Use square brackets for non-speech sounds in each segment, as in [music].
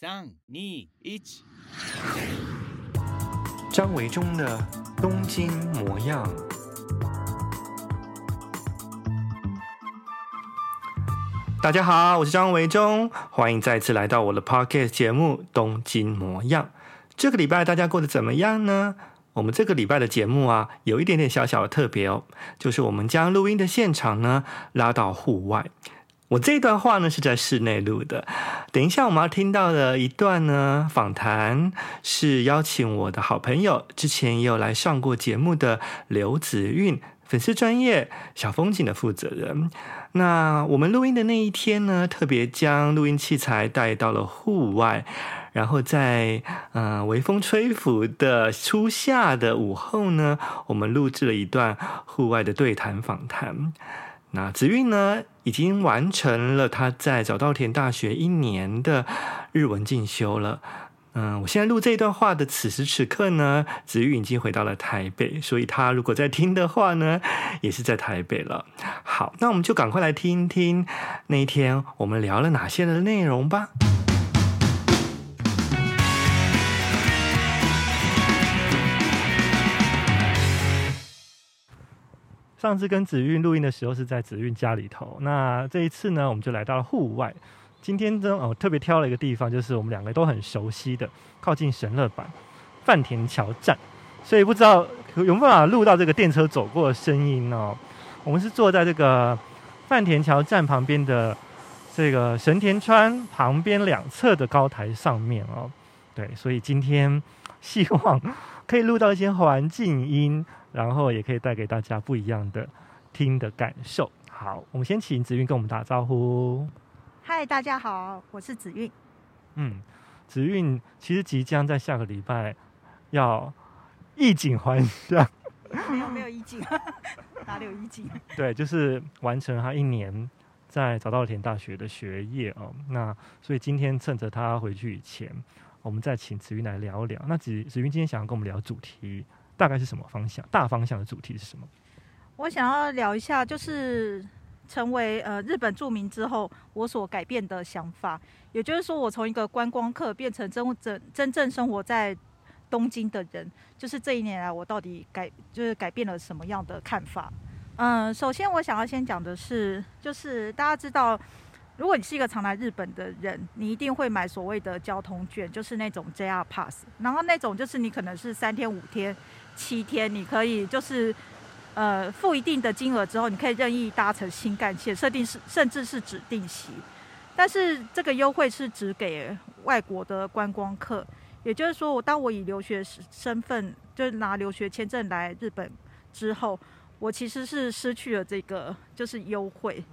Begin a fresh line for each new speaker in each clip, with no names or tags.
三、二、一。
张维中的东京模样。大家好，我是张维中，欢迎再次来到我的 Podcast 节目《东京模样》。这个礼拜大家过得怎么样呢？我们这个礼拜的节目啊，有一点点小小的特别哦，就是我们将录音的现场呢拉到户外。我这段话呢是在室内录的，等一下我们要听到的一段呢访谈是邀请我的好朋友，之前也有来上过节目的刘子韵，粉丝专业小风景的负责人。那我们录音的那一天呢，特别将录音器材带到了户外，然后在嗯、呃、微风吹拂的初夏的午后呢，我们录制了一段户外的对谈访谈。那子韵呢，已经完成了他在早稻田大学一年的日文进修了。嗯，我现在录这一段话的此时此刻呢，子韵已经回到了台北，所以他如果在听的话呢，也是在台北了。好，那我们就赶快来听听那一天我们聊了哪些的内容吧。上次跟子韵录音的时候是在子韵家里头，那这一次呢，我们就来到了户外。今天呢，我特别挑了一个地方，就是我们两个都很熟悉的，靠近神乐坂饭田桥站。所以不知道有没有办法录到这个电车走过的声音哦。我们是坐在这个饭田桥站旁边的这个神田川旁边两侧的高台上面哦。对，所以今天希望可以录到一些环境音。然后也可以带给大家不一样的听的感受。好，我们先请子韵跟我们打招呼。
嗨，大家好，我是子韵。
嗯，子韵其实即将在下个礼拜要衣锦还乡。
没有没有衣锦，[laughs] 哪里有衣锦？
对，就是完成他一年在早稻田大学的学业哦。那所以今天趁着他回去以前，我们再请子韵来聊聊。那子子韵今天想要跟我们聊主题。大概是什么方向？大方向的主题是什么？
我想要聊一下，就是成为呃日本著名之后，我所改变的想法。也就是说，我从一个观光客变成真真真正生活在东京的人，就是这一年来我到底改就是改变了什么样的看法？嗯，首先我想要先讲的是，就是大家知道。如果你是一个常来日本的人，你一定会买所谓的交通券，就是那种 JR Pass。然后那种就是你可能是三天、五天、七天，你可以就是呃付一定的金额之后，你可以任意搭乘新干线，设定是甚至是指定席。但是这个优惠是只给外国的观光客，也就是说，我当我以留学身份就是拿留学签证来日本之后，我其实是失去了这个就是优惠。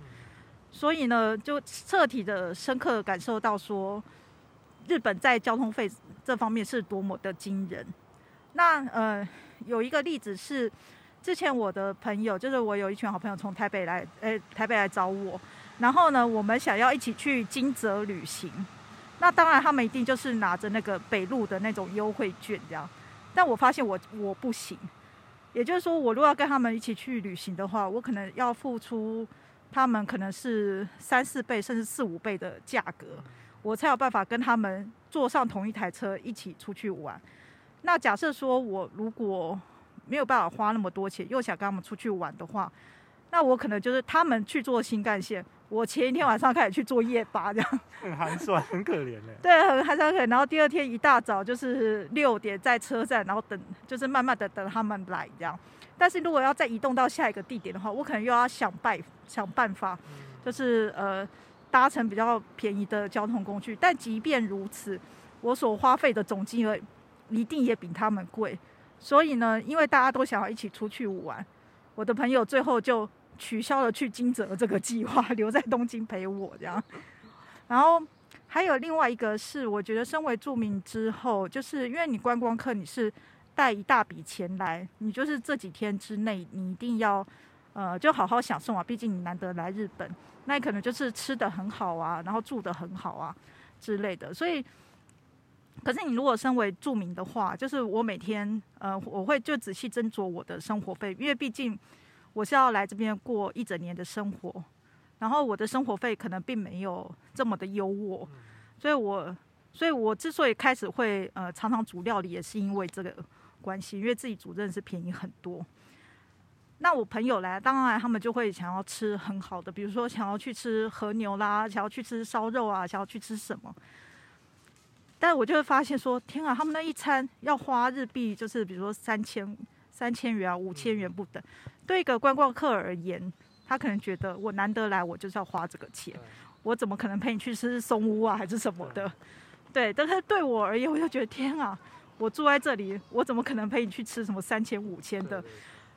所以呢，就彻底的深刻感受到说，日本在交通费这方面是多么的惊人。那呃，有一个例子是，之前我的朋友，就是我有一群好朋友从台北来，诶、欸，台北来找我，然后呢，我们想要一起去金泽旅行。那当然，他们一定就是拿着那个北陆的那种优惠券这样。但我发现我我不行，也就是说，我如果要跟他们一起去旅行的话，我可能要付出。他们可能是三四倍甚至四五倍的价格，我才有办法跟他们坐上同一台车一起出去玩。那假设说我如果没有办法花那么多钱，又想跟他们出去玩的话，那我可能就是他们去坐新干线，我前一天晚上开始去坐夜巴，这样
很寒酸，很可怜嘞。[laughs]
对，很寒酸，可怜。然后第二天一大早就是六点在车站，然后等，就是慢慢的等他们来这样。但是如果要再移动到下一个地点的话，我可能又要想办想办法，就是呃搭乘比较便宜的交通工具。但即便如此，我所花费的总金额一定也比他们贵。所以呢，因为大家都想要一起出去玩，我的朋友最后就取消了去金泽这个计划，留在东京陪我这样。[laughs] 然后还有另外一个是，我觉得身为住民之后，就是因为你观光客你是。带一大笔钱来，你就是这几天之内，你一定要，呃，就好好享受啊。毕竟你难得来日本，那可能就是吃的很好啊，然后住的很好啊之类的。所以，可是你如果身为住民的话，就是我每天，呃，我会就仔细斟酌我的生活费，因为毕竟我是要来这边过一整年的生活，然后我的生活费可能并没有这么的优渥，所以我。所以我之所以开始会呃常常煮料理，也是因为这个关系，因为自己煮真的是便宜很多。那我朋友来，当然他们就会想要吃很好的，比如说想要去吃和牛啦，想要去吃烧肉啊，想要去吃什么。但我就会发现说，天啊，他们那一餐要花日币，就是比如说三千三千元啊，五千元不等。对一个观光客而言，他可能觉得我难得来，我就是要花这个钱，我怎么可能陪你去吃松屋啊，还是什么的？对，但是对我而言，我就觉得天啊，我住在这里，我怎么可能陪你去吃什么三千五千的？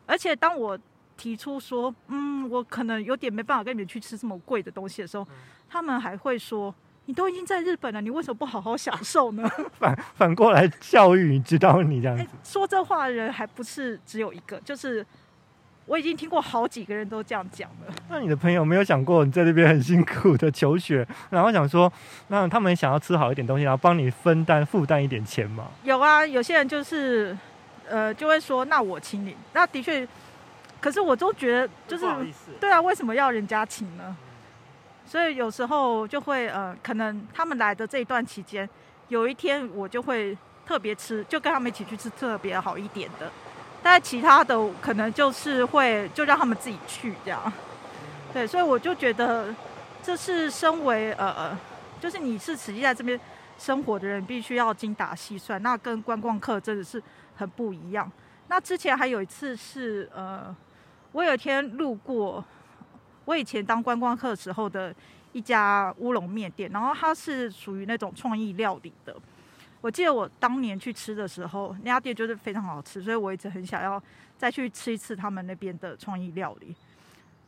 而且当我提出说，嗯，我可能有点没办法跟你们去吃这么贵的东西的时候，他们还会说，你都已经在日本了，你为什么不好好享受呢？
反反过来教育你，知道你这样子。欸，
说这话的人还不是只有一个，就是。我已经听过好几个人都这样讲了。
那你的朋友没有想过你在那边很辛苦的求学，然后想说，那他们想要吃好一点东西，然后帮你分担负担一点钱吗？
有啊，有些人就是，呃，就会说，那我请你。那的确，可是我都觉得就是，对啊，为什么要人家请呢？所以有时候就会，呃，可能他们来的这一段期间，有一天我就会特别吃，就跟他们一起去吃特别好一点的。但其他的可能就是会就让他们自己去这样，对，所以我就觉得这是身为呃，就是你是实际在这边生活的人，必须要精打细算，那跟观光客真的是很不一样。那之前还有一次是呃，我有一天路过我以前当观光客时候的一家乌龙面店，然后它是属于那种创意料理的。我记得我当年去吃的时候，那家店就是非常好吃，所以我一直很想要再去吃一次他们那边的创意料理。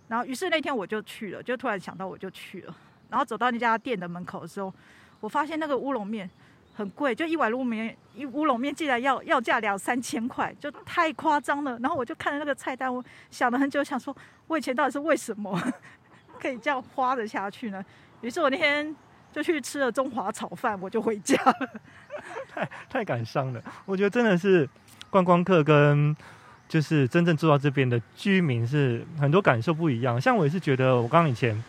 然后，于是那天我就去了，就突然想到我就去了。然后走到那家店的门口的时候，我发现那个乌龙面很贵，就一碗乌龙面，一乌龙面竟然要要价两三千块，就太夸张了。然后我就看了那个菜单，我想了很久，想说我以前到底是为什么 [laughs] 可以这样花得下去呢？于是我那天就去吃了中华炒饭，我就回家了。[laughs]
太太感伤了，我觉得真的是观光客跟就是真正住到这边的居民是很多感受不一样。像我也是觉得，我刚以前，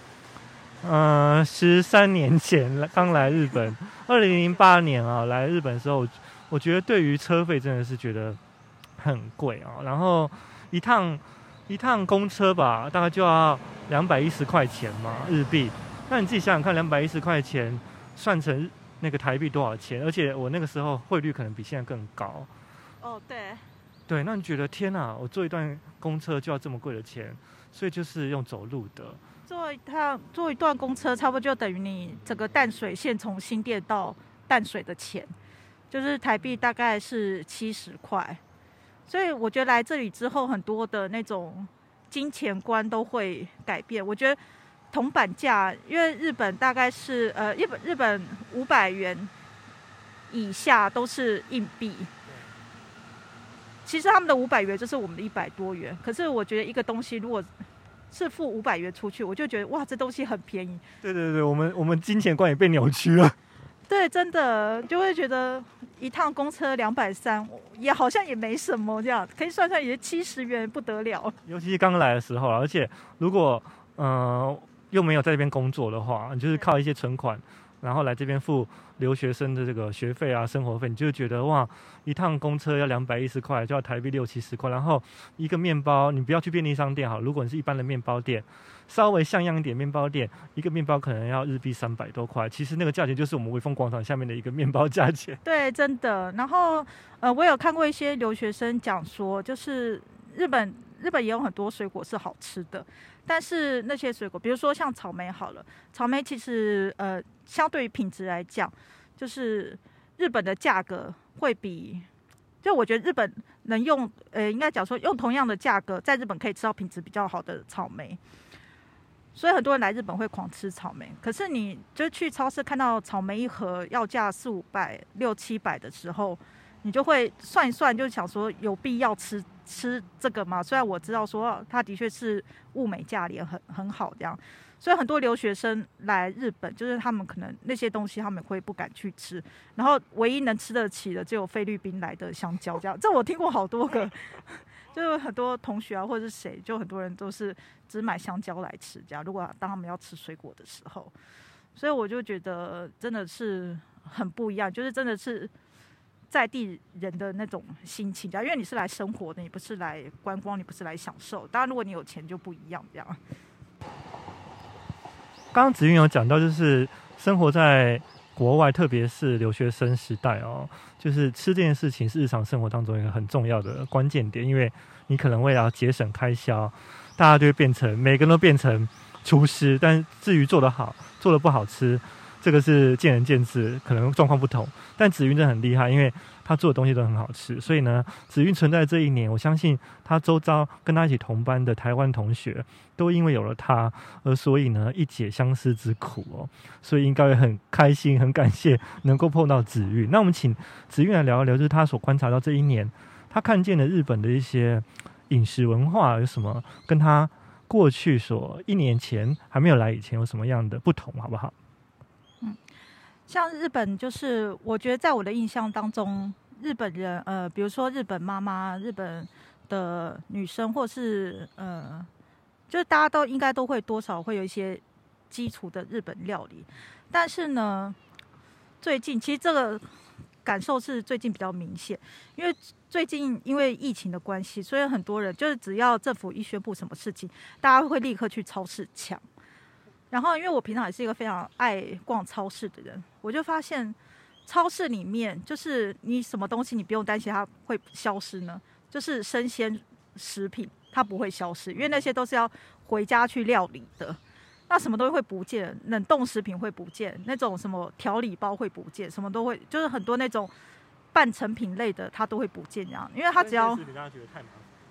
嗯十三年前刚来日本，二零零八年啊来日本的时候，我觉得对于车费真的是觉得很贵啊。然后一趟一趟公车吧，大概就要两百一十块钱嘛日币。那你自己想想看，两百一十块钱算成。那个台币多少钱？而且我那个时候汇率可能比现在更高。
哦，对。
对，那你觉得天哪？我坐一段公车就要这么贵的钱，所以就是用走路的。
坐一趟，坐一段公车，差不多就等于你整个淡水线从新店到淡水的钱，就是台币大概是七十块。所以我觉得来这里之后，很多的那种金钱观都会改变。我觉得。铜板价，因为日本大概是呃，日本日本五百元以下都是硬币。其实他们的五百元就是我们的一百多元。可是我觉得一个东西如果是付五百元出去，我就觉得哇，这东西很便宜。
对对对，我们我们金钱观也被扭曲了。
对，真的就会觉得一趟公车两百三，也好像也没什么这样，可以算算也七十元不得了。
尤其是刚来的时候，而且如果嗯。呃又没有在这边工作的话，你就是靠一些存款，然后来这边付留学生的这个学费啊、生活费，你就觉得哇，一趟公车要两百一十块，就要台币六七十块。然后一个面包，你不要去便利商店哈，如果你是一般的面包店，稍微像样一点面包店，一个面包可能要日币三百多块。其实那个价钱就是我们威风广场下面的一个面包价钱。
对，真的。然后呃，我有看过一些留学生讲说，就是日本日本也有很多水果是好吃的。但是那些水果，比如说像草莓好了，草莓其实呃，相对于品质来讲，就是日本的价格会比，就我觉得日本能用呃，应该讲说用同样的价格，在日本可以吃到品质比较好的草莓，所以很多人来日本会狂吃草莓。可是你就去超市看到草莓一盒要价四五百、六七百的时候，你就会算一算，就想说有必要吃吃这个吗？虽然我知道说它的确是物美价廉，很很好这样，所以很多留学生来日本，就是他们可能那些东西他们会不敢去吃，然后唯一能吃得起的只有菲律宾来的香蕉 [laughs] 这样。这我听过好多个，[laughs] 就是很多同学啊或者是谁，就很多人都是只买香蕉来吃这样。如果当他们要吃水果的时候，所以我就觉得真的是很不一样，就是真的是在地人的那种心情，因为你是来生活的，你不是来观光，你不是来享受。当然，如果你有钱就不一样，这样。
刚刚子韵有讲到，就是生活在国外，特别是留学生时代哦，就是吃这件事情是日常生活当中一个很重要的关键点，因为你可能为了节省开销，大家就会变成每个人都变成厨师，但至于做得好，做得不好吃。这个是见仁见智，可能状况不同。但子韵真的很厉害，因为他做的东西都很好吃。所以呢，子韵存在这一年，我相信他周遭跟他一起同班的台湾同学，都因为有了他，而所以呢一解相思之苦哦。所以应该会很开心，很感谢能够碰到子韵。那我们请子韵来聊一聊，就是他所观察到这一年，他看见了日本的一些饮食文化有什么，跟他过去所一年前还没有来以前有什么样的不同，好不好？
像日本，就是我觉得在我的印象当中，日本人，呃，比如说日本妈妈、日本的女生，或是呃，就是大家都应该都会多少会有一些基础的日本料理。但是呢，最近其实这个感受是最近比较明显，因为最近因为疫情的关系，所以很多人就是只要政府一宣布什么事情，大家会立刻去超市抢。然后，因为我平常也是一个非常爱逛超市的人，我就发现超市里面就是你什么东西你不用担心它会消失呢？就是生鲜食品它不会消失，因为那些都是要回家去料理的。那什么东西会不见？冷冻食品会不见，那种什么调理包会不见，什么都会，就是很多那种半成品类的它都会不见这样，因为它只要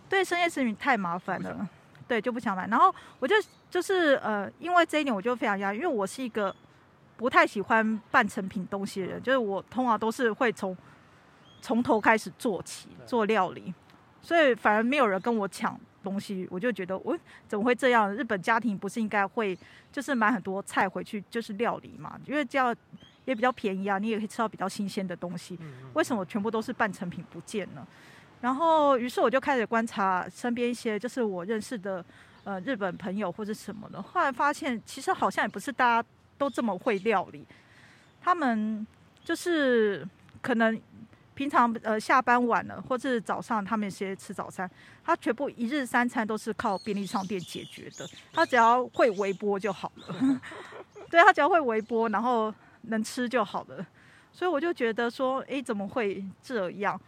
对生鲜食品太麻烦了。对，就不想买。然后我就就是呃，因为这一点我就非常压抑，因为我是一个不太喜欢半成品东西的人，就是我通常都是会从从头开始做起做料理，所以反而没有人跟我抢东西，我就觉得我怎么会这样？日本家庭不是应该会就是买很多菜回去就是料理嘛？因为这样也比较便宜啊，你也可以吃到比较新鲜的东西。为什么全部都是半成品不见呢？然后，于是我就开始观察身边一些，就是我认识的，呃，日本朋友或者什么的。后来发现，其实好像也不是大家都这么会料理。他们就是可能平常呃下班晚了，或是早上他们一些吃早餐，他全部一日三餐都是靠便利商店解决的。他只要会微波就好了，[laughs] 对，他只要会微波，然后能吃就好了。所以我就觉得说，诶，怎么会这样？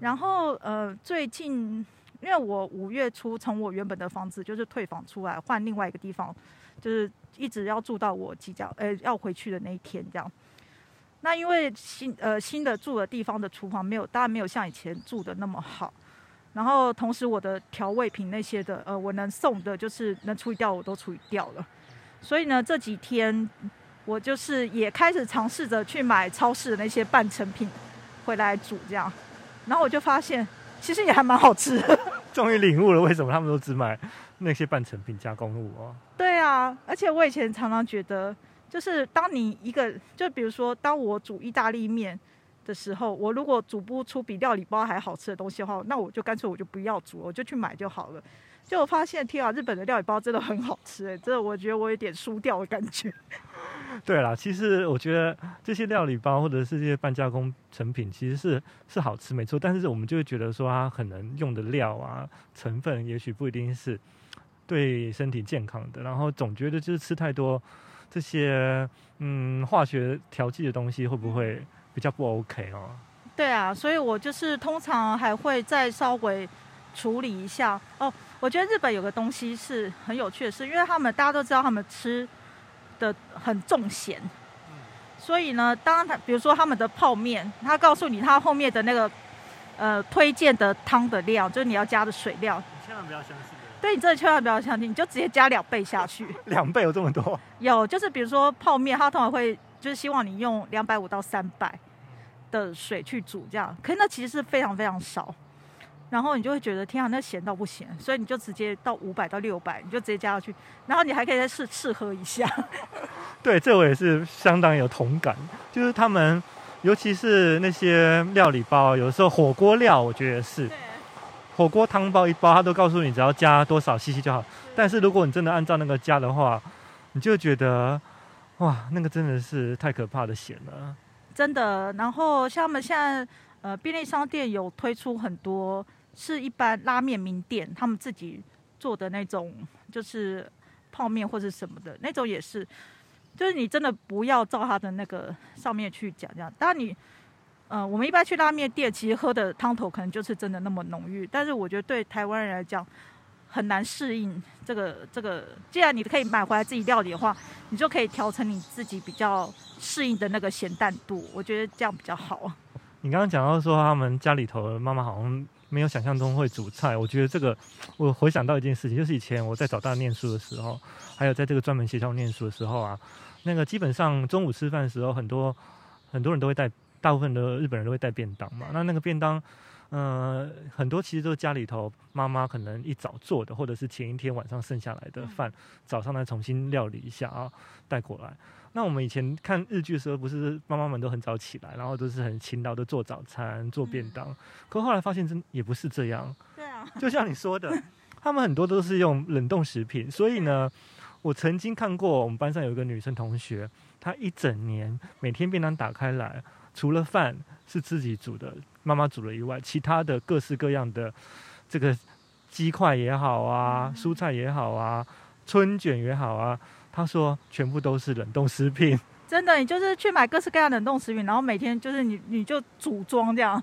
然后呃，最近因为我五月初从我原本的房子就是退房出来，换另外一个地方，就是一直要住到我即将呃要回去的那一天这样。那因为新呃新的住的地方的厨房没有，当然没有像以前住的那么好。然后同时我的调味品那些的呃，我能送的就是能处理掉我都处理掉了。所以呢，这几天我就是也开始尝试着去买超市的那些半成品回来煮这样。然后我就发现，其实也还蛮好吃的。[laughs]
终于领悟了为什么他们都只买那些半成品加工物哦。
对啊，而且我以前常常觉得，就是当你一个，就比如说，当我煮意大利面的时候，我如果煮不出比料理包还好吃的东西的话，那我就干脆我就不要煮，我就去买就好了。就我发现，天啊，日本的料理包真的很好吃哎，真的我觉得我有点输掉的感觉。[laughs]
对啦，其实我觉得这些料理包或者是这些半加工成品，其实是是好吃没错，但是我们就会觉得说它可能用的料啊成分，也许不一定是对身体健康的，然后总觉得就是吃太多这些嗯化学调剂的东西，会不会比较不 OK 哦？
对啊，所以我就是通常还会再稍微处理一下哦。我觉得日本有个东西是很有趣的是，因为他们大家都知道他们吃。的很重咸，所以呢，当他比如说他们的泡面，他告诉你他后面的那个呃推荐的汤的量，就是你要加的水量，
你千万不要相信。
对，你真的千万不要相信，你就直接加两倍下去。[laughs]
两倍有这么多？
有，就是比如说泡面，他通常会就是希望你用两百五到三百的水去煮这样，可是那其实是非常非常少。然后你就会觉得天啊，那咸到不行，所以你就直接到五百到六百，你就直接加上去，然后你还可以再试试喝一下。[laughs]
对，这我也是相当有同感，就是他们，尤其是那些料理包，有时候火锅料，我觉得是火锅汤包一包，他都告诉你只要加多少 CC 就好。但是如果你真的按照那个加的话，你就觉得哇，那个真的是太可怕的咸了。
真的。然后像我们现在呃便利商店有推出很多是一般拉面名店他们自己做的那种，就是泡面或者什么的那种也是，就是你真的不要照他的那个上面去讲这样。当然你呃我们一般去拉面店，其实喝的汤头可能就是真的那么浓郁，但是我觉得对台湾人来讲。很难适应这个这个，既然你可以买回来自己料理的话，你就可以调成你自己比较适应的那个咸淡度，我觉得这样比较好。
你刚刚讲到说他们家里头的妈妈好像没有想象中会煮菜，我觉得这个我回想到一件事情，就是以前我在早大念书的时候，还有在这个专门学校念书的时候啊，那个基本上中午吃饭的时候，很多很多人都会带，大部分的日本人都会带便当嘛，那那个便当。嗯、呃，很多其实都是家里头妈妈可能一早做的，或者是前一天晚上剩下来的饭，嗯、早上再重新料理一下啊，带过来。那我们以前看日剧的时候，不是妈妈们都很早起来，然后都是很勤劳的做早餐、做便当。嗯、可后来发现真也不是这样。对啊，就像你说的，[laughs] 他们很多都是用冷冻食品。所以呢，我曾经看过我们班上有一个女生同学，她一整年每天便当打开来，除了饭是自己煮的。妈妈煮了以外，其他的各式各样的这个鸡块也好啊，蔬菜也好啊，春卷也好啊，他说全部都是冷冻食品。[laughs]
真的，你就是去买各式各样的冷冻食品，然后每天就是你你就组装这样，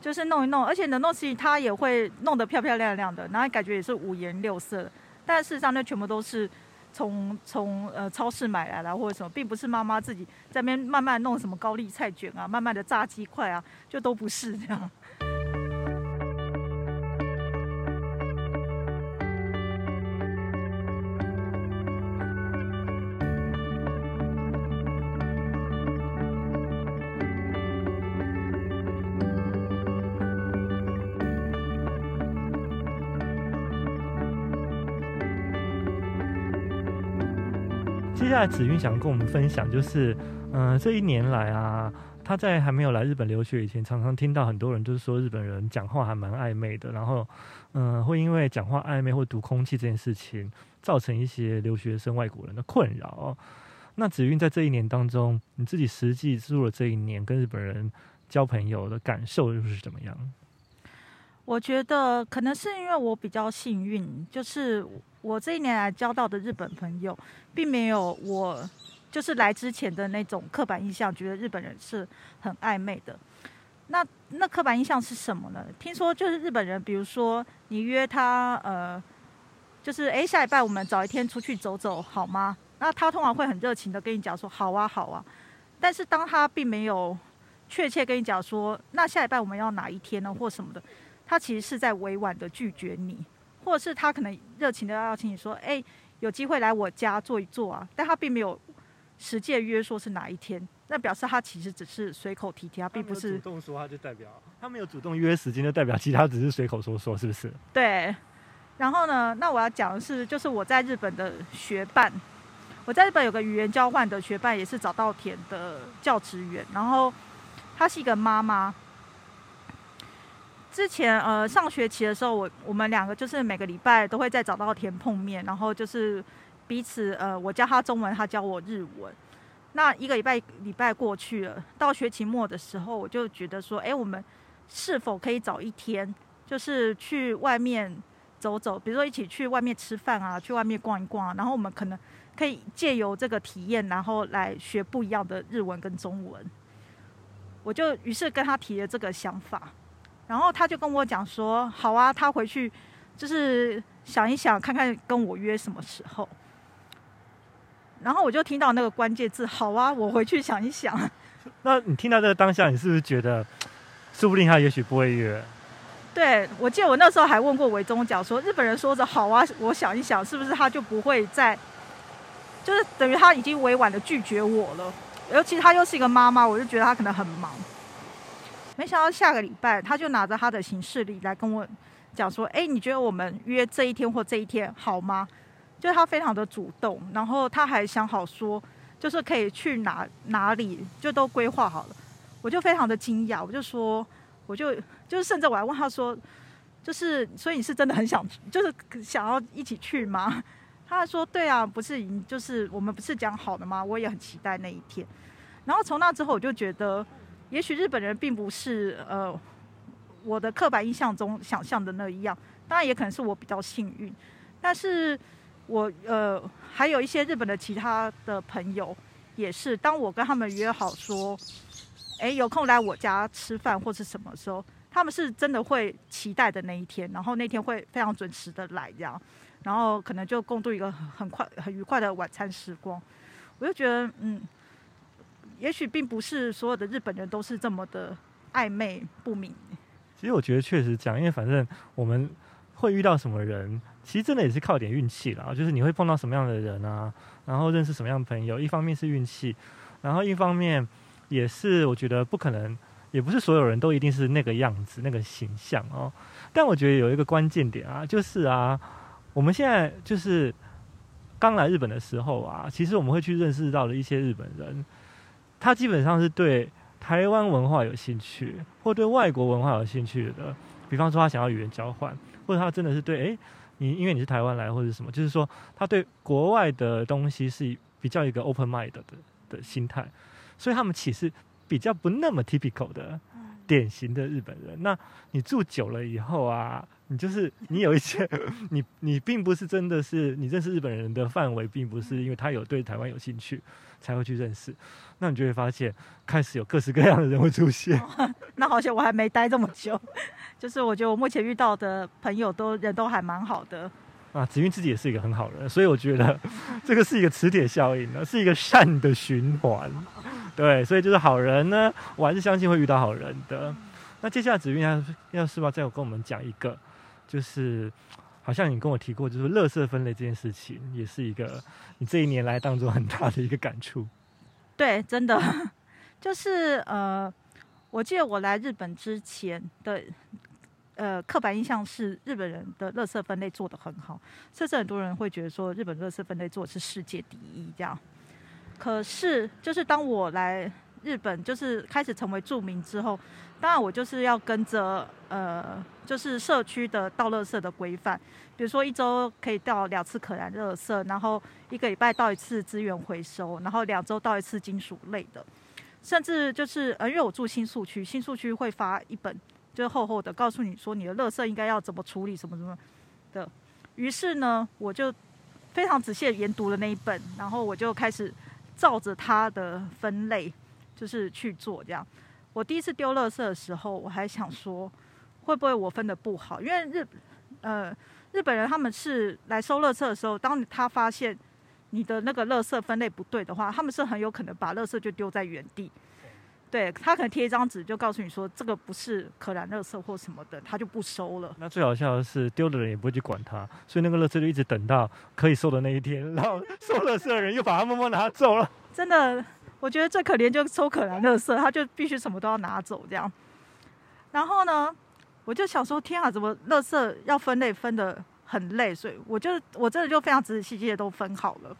就是弄一弄，而且冷冻食品它也会弄得漂漂亮亮的，然后感觉也是五颜六色的，但事实上那全部都是。从从呃超市买来了或者什么，并不是妈妈自己在那边慢慢弄什么高丽菜卷啊，慢慢的炸鸡块啊，就都不是这样。
接下来子韵想跟我们分享，就是，嗯、这一年来啊，他在还没有来日本留学以前，常常听到很多人就是说日本人讲话还蛮暧昧的，然后，嗯、会因为讲话暧昧或读空气这件事情，造成一些留学生外国人的困扰。那子韵在这一年当中，你自己实际住了这一年，跟日本人交朋友的感受又是怎么样？
我觉得可能是因为我比较幸运，就是我这一年来交到的日本朋友，并没有我就是来之前的那种刻板印象，觉得日本人是很暧昧的。那那刻板印象是什么呢？听说就是日本人，比如说你约他，呃，就是诶，下礼拜我们找一天出去走走好吗？那他通常会很热情的跟你讲说好啊好啊，但是当他并没有确切跟你讲说，那下礼拜我们要哪一天呢，或什么的。他其实是在委婉的拒绝你，或者是他可能热情的邀请你说：“哎、欸，有机会来我家坐一坐啊。”但他并没有实际约说是哪一天，那表示他其实只是随口提提，他并不是
主动说，他就代表他没有主动约时间，就代表其他只是随口说说，是不是？
对。然后呢，那我要讲的是，就是我在日本的学伴，我在日本有个语言交换的学伴，也是早稻田的教职员，然后她是一个妈妈。之前呃上学期的时候，我我们两个就是每个礼拜都会在早稻田碰面，然后就是彼此呃我教他中文，他教我日文。那一个礼拜礼拜过去了，到学期末的时候，我就觉得说，哎，我们是否可以找一天，就是去外面走走，比如说一起去外面吃饭啊，去外面逛一逛，然后我们可能可以借由这个体验，然后来学不一样的日文跟中文。我就于是跟他提了这个想法。然后他就跟我讲说：“好啊，他回去就是想一想，看看跟我约什么时候。”然后我就听到那个关键字“好啊”，我回去想一想。[laughs]
那你听到这个当下，你是不是觉得，说不定他也许不会约？
对，我记得我那时候还问过韦中讲说，日本人说着“好啊”，我想一想，是不是他就不会再，就是等于他已经委婉的拒绝我了？尤其他又是一个妈妈，我就觉得他可能很忙。没想到下个礼拜，他就拿着他的行事历来跟我讲说：“哎，你觉得我们约这一天或这一天好吗？”就是他非常的主动，然后他还想好说，就是可以去哪哪里，就都规划好了。我就非常的惊讶，我就说，我就就是甚至我还问他说，就是所以你是真的很想，就是想要一起去吗？他还说：“对啊，不是，就是我们不是讲好的吗？我也很期待那一天。”然后从那之后，我就觉得，也许日本人并不是呃我的刻板印象中想象的那一样。当然，也可能是我比较幸运。但是我呃还有一些日本的其他的朋友，也是当我跟他们约好说，哎，有空来我家吃饭或是什么时候，他们是真的会期待的那一天，然后那天会非常准时的来这样，然后可能就共度一个很快很愉快的晚餐时光。我就觉得，嗯。也许并不是所有的日本人都是这么的暧昧不明。
其实我觉得确实讲，因为反正我们会遇到什么人，其实真的也是靠点运气啦。就是你会碰到什么样的人啊，然后认识什么样的朋友，一方面是运气，然后一方面也是我觉得不可能，也不是所有人都一定是那个样子、那个形象哦。但我觉得有一个关键点啊，就是啊，我们现在就是刚来日本的时候啊，其实我们会去认识到的一些日本人。他基本上是对台湾文化有兴趣，或对外国文化有兴趣的。比方说，他想要语言交换，或者他真的是对，诶，你因为你是台湾来，或者什么，就是说他对国外的东西是比较一个 open mind 的的心态，所以他们其实比较不那么 typical 的典型的日本人。那你住久了以后啊。你就是 [laughs] 你有一些，你你并不是真的是你认识日本人的范围，并不是因为他有对台湾有兴趣才会去认识，那你就会发现开始有各式各样的人会出现。
哦、[laughs] 那好像我还没待这么久，[laughs] 就是我觉得我目前遇到的朋友都人都还蛮好的。
啊，子韵自己也是一个很好人，所以我觉得 [laughs] 这个是一个磁铁效应呢，是一个善的循环。[laughs] 对，所以就是好人呢，我还是相信会遇到好人的。那接下来子韵要要是吧，再有跟我们讲一个。就是，好像你跟我提过，就是垃圾分类这件事情，也是一个你这一年来当中很大的一个感触。[laughs]
对，真的，就是呃，我记得我来日本之前的呃刻板印象是日本人的垃圾分类做得很好，甚至很多人会觉得说日本垃圾分类做的是世界第一这样。可是，就是当我来日本，就是开始成为住民之后。当然，我就是要跟着呃，就是社区的倒垃圾的规范，比如说一周可以倒两次可燃垃圾，然后一个礼拜倒一次资源回收，然后两周倒一次金属类的，甚至就是呃，因为我住新宿区，新宿区会发一本就厚厚的，告诉你说你的垃圾应该要怎么处理，什么什么的。于是呢，我就非常仔细的研读了那一本，然后我就开始照着它的分类，就是去做这样。我第一次丢垃圾的时候，我还想说，会不会我分的不好？因为日，呃，日本人他们是来收垃圾的时候，当他发现你的那个垃圾分类不对的话，他们是很有可能把垃圾就丢在原地。对，他可能贴一张纸，就告诉你说这个不是可燃垃圾或什么的，他就不收了。
那最好笑的是，丢的人也不会去管他，所以那个垃圾就一直等到可以收的那一天，然后收垃圾的人又把它默默拿走了。
真的。我觉得最可怜就是收可燃垃圾，他就必须什么都要拿走这样。然后呢，我就想说，天啊，怎么垃圾要分类分的很累？所以我就我真的就非常仔仔细细的都分好了。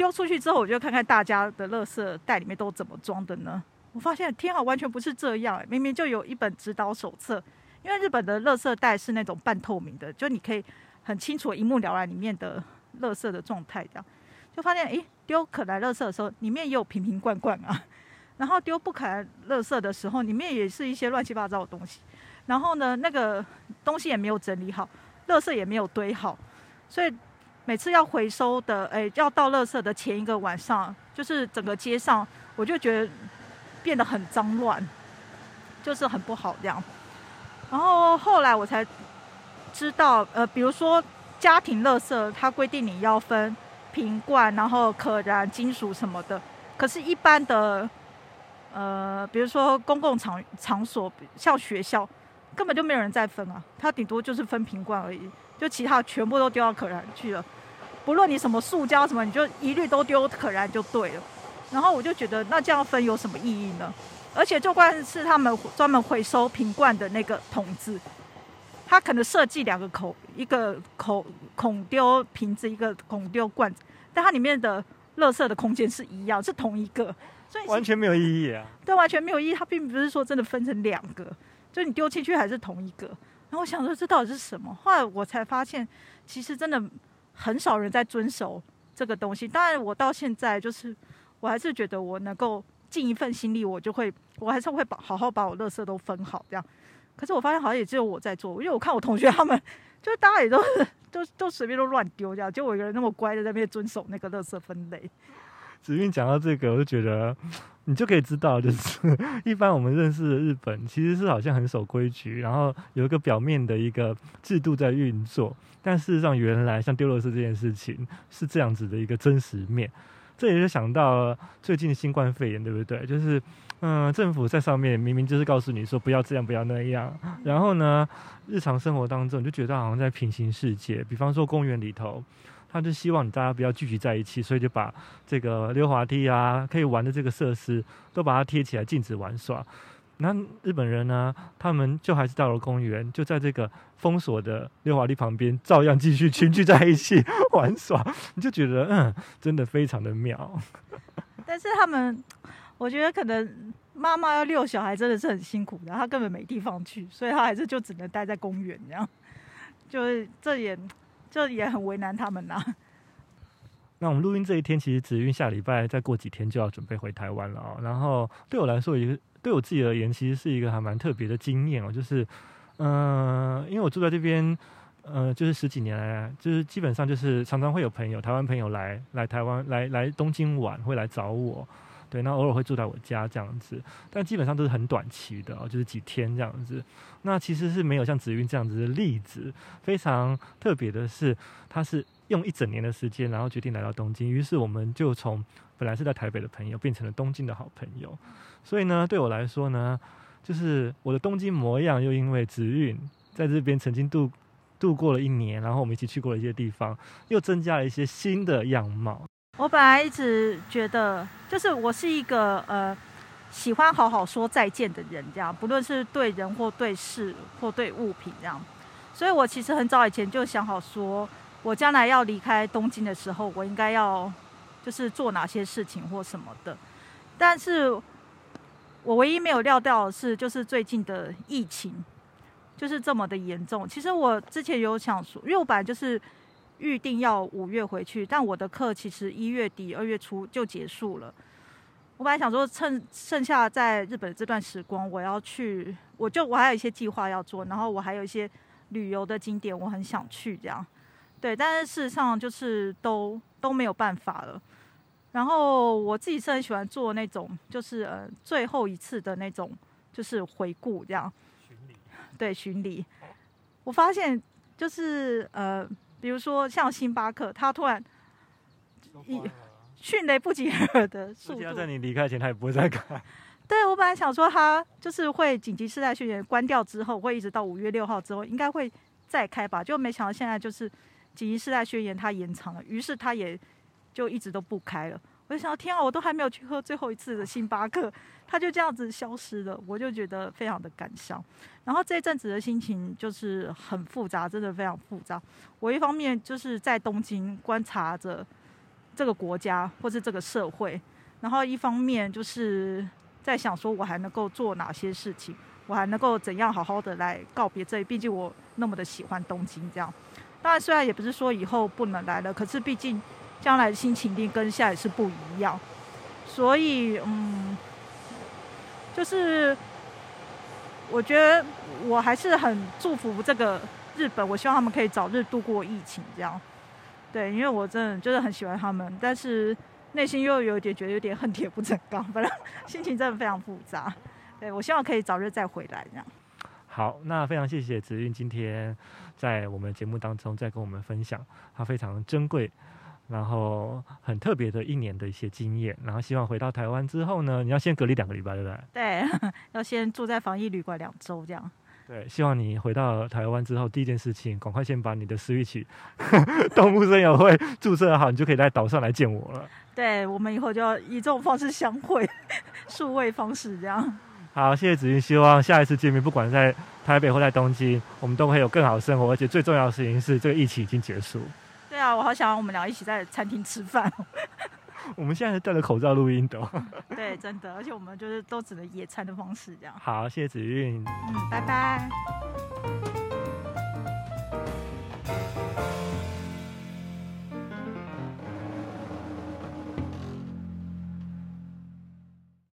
丢出去之后，我就看看大家的垃圾袋里面都怎么装的呢？我发现天啊，完全不是这样，明明就有一本指导手册，因为日本的垃圾袋是那种半透明的，就你可以很清楚一目了然里面的垃圾的状态这样。就发现，诶，丢可燃垃圾的时候，里面也有瓶瓶罐罐啊。然后丢不可燃垃圾的时候，里面也是一些乱七八糟的东西。然后呢，那个东西也没有整理好，垃圾也没有堆好。所以每次要回收的，哎，要倒垃圾的前一个晚上，就是整个街上，我就觉得变得很脏乱，就是很不好这样。然后后来我才知道，呃，比如说家庭垃圾，它规定你要分。瓶罐，然后可燃金属什么的，可是，一般的，呃，比如说公共场场所，像学校，根本就没有人再分啊，它顶多就是分瓶罐而已，就其他全部都丢到可燃去了。不论你什么塑胶什么，你就一律都丢可燃就对了。然后我就觉得，那这样分有什么意义呢？而且，就关是他们专门回收瓶罐的那个桶子。它可能设计两个口，一个口孔丢瓶子，一个孔丢罐子，但它里面的垃圾的空间是一样，是同一个，所以
完全没有意义啊。
对，完全没有意义。它并不是说真的分成两个，就你丢进去还是同一个。然后我想说，这到底是什么？后来我才发现，其实真的很少人在遵守这个东西。当然，我到现在就是我还是觉得我能够尽一份心力，我就会，我还是会把好好把我垃圾都分好这样。可是我发现好像也只有我在做，因为我看我同学他们，就大家也都是 [laughs] 都都随便都乱丢这样，就我一个人那么乖的在那边遵守那个垃圾分类。
子韵讲到这个，我就觉得你就可以知道，就是 [laughs] 一般我们认识的日本，其实是好像很守规矩，然后有一个表面的一个制度在运作，但事实上原来像丢垃圾这件事情是这样子的一个真实面。这也就想到最近新冠肺炎，对不对？就是嗯，政府在上面明明就是告诉你说不要这样，不要那样，然后呢，日常生活当中就觉得好像在平行世界，比方说公园里头。他就希望你大家不要聚集在一起，所以就把这个溜滑梯啊，可以玩的这个设施都把它贴起来，禁止玩耍。那日本人呢，他们就还是到了公园，就在这个封锁的溜滑梯旁边，照样继续群聚在一起玩耍。你就觉得，嗯，真的非常的妙。
但是他们，我觉得可能妈妈要遛小孩真的是很辛苦的，他根本没地方去，所以他还是就只能待在公园这样。就是这也。这也很为难他们呐、
那我们录音这一天，其实子韵下礼拜再过几天就要准备回台湾了哦。然后对我来说，一个对我自己而言，其实是一个还蛮特别的经验哦。就是，嗯、因为我住在这边，呃，就是十几年来，就是基本上就是常常会有朋友，台湾朋友来来台湾来来东京玩，会来找我。对，那偶尔会住在我家这样子，但基本上都是很短期的哦，就是几天这样子。那其实是没有像子韵这样子的例子。非常特别的是，他是用一整年的时间，然后决定来到东京。于是我们就从本来是在台北的朋友，变成了东京的好朋友。所以呢，对我来说呢，就是我的东京模样，又因为子韵在这边曾经度度过了一年，然后我们一起去过了一些地方，又增加了一些新的样貌。
我本来一直觉得，就是我是一个呃喜欢好好说再见的人，这样，不论是对人或对事或对物品这样。所以我其实很早以前就想好说，我将来要离开东京的时候，我应该要就是做哪些事情或什么的。但是我唯一没有料到的是，就是最近的疫情就是这么的严重。其实我之前有想说，因为我本来就是。预定要五月回去，但我的课其实一月底、二月初就结束了。我本来想说，趁剩下在日本这段时光，我要去，我就我还有一些计划要做，然后我还有一些旅游的景点，我很想去这样。对，但是事实上就是都都没有办法了。然后我自己是很喜欢做那种，就是呃最后一次的那种，就是回顾这样。巡礼。对，巡礼。我发现就是呃。比如说像星巴克，它突然以迅雷不及掩耳的速度，
在你离开前，它也不会再开。
对，我本来想说，它就是会紧急事态宣言关掉之后，会一直到五月六号之后，应该会再开吧？就没想到现在就是紧急事态宣言它延长了，于是它也就一直都不开了。我就想，天啊，我都还没有去喝最后一次的星巴克，他就这样子消失了，我就觉得非常的感伤。然后这一阵子的心情就是很复杂，真的非常复杂。我一方面就是在东京观察着这个国家或是这个社会，然后一方面就是在想说，我还能够做哪些事情，我还能够怎样好好的来告别这里。毕竟我那么的喜欢东京，这样。当然，虽然也不是说以后不能来了，可是毕竟。将来的心情一定跟现在是不一样，所以嗯，就是我觉得我还是很祝福这个日本，我希望他们可以早日度过疫情，这样。对，因为我真的就是很喜欢他们，但是内心又有点觉得有点恨铁不成钢，反正心情真的非常复杂。对，我希望可以早日再回来，这样。
好，那非常谢谢子韵今天在我们节目当中再跟我们分享，他非常珍贵。然后很特别的一年的一些经验，然后希望回到台湾之后呢，你要先隔离两个礼拜，对不对？
对，要先住在防疫旅馆两周这样。
对，希望你回到台湾之后，第一件事情赶快先把你的 Switch [laughs] 动物森友会注册好，你就可以在岛上来见我了。
对，我们以后就要以这种方式相会，数位方式这样。
好，谢谢子韵，希望下一次见面，不管在台北或在东京，我们都会有更好的生活，而且最重要的事情是，这个疫情已经结束。
对啊，我好想我们俩一起在餐厅吃饭。[laughs]
我们现在是戴着口罩录音的。[laughs]
对，真的，而且我们就是都只能野餐的方式这样。
好，谢谢子韵。
嗯，拜拜。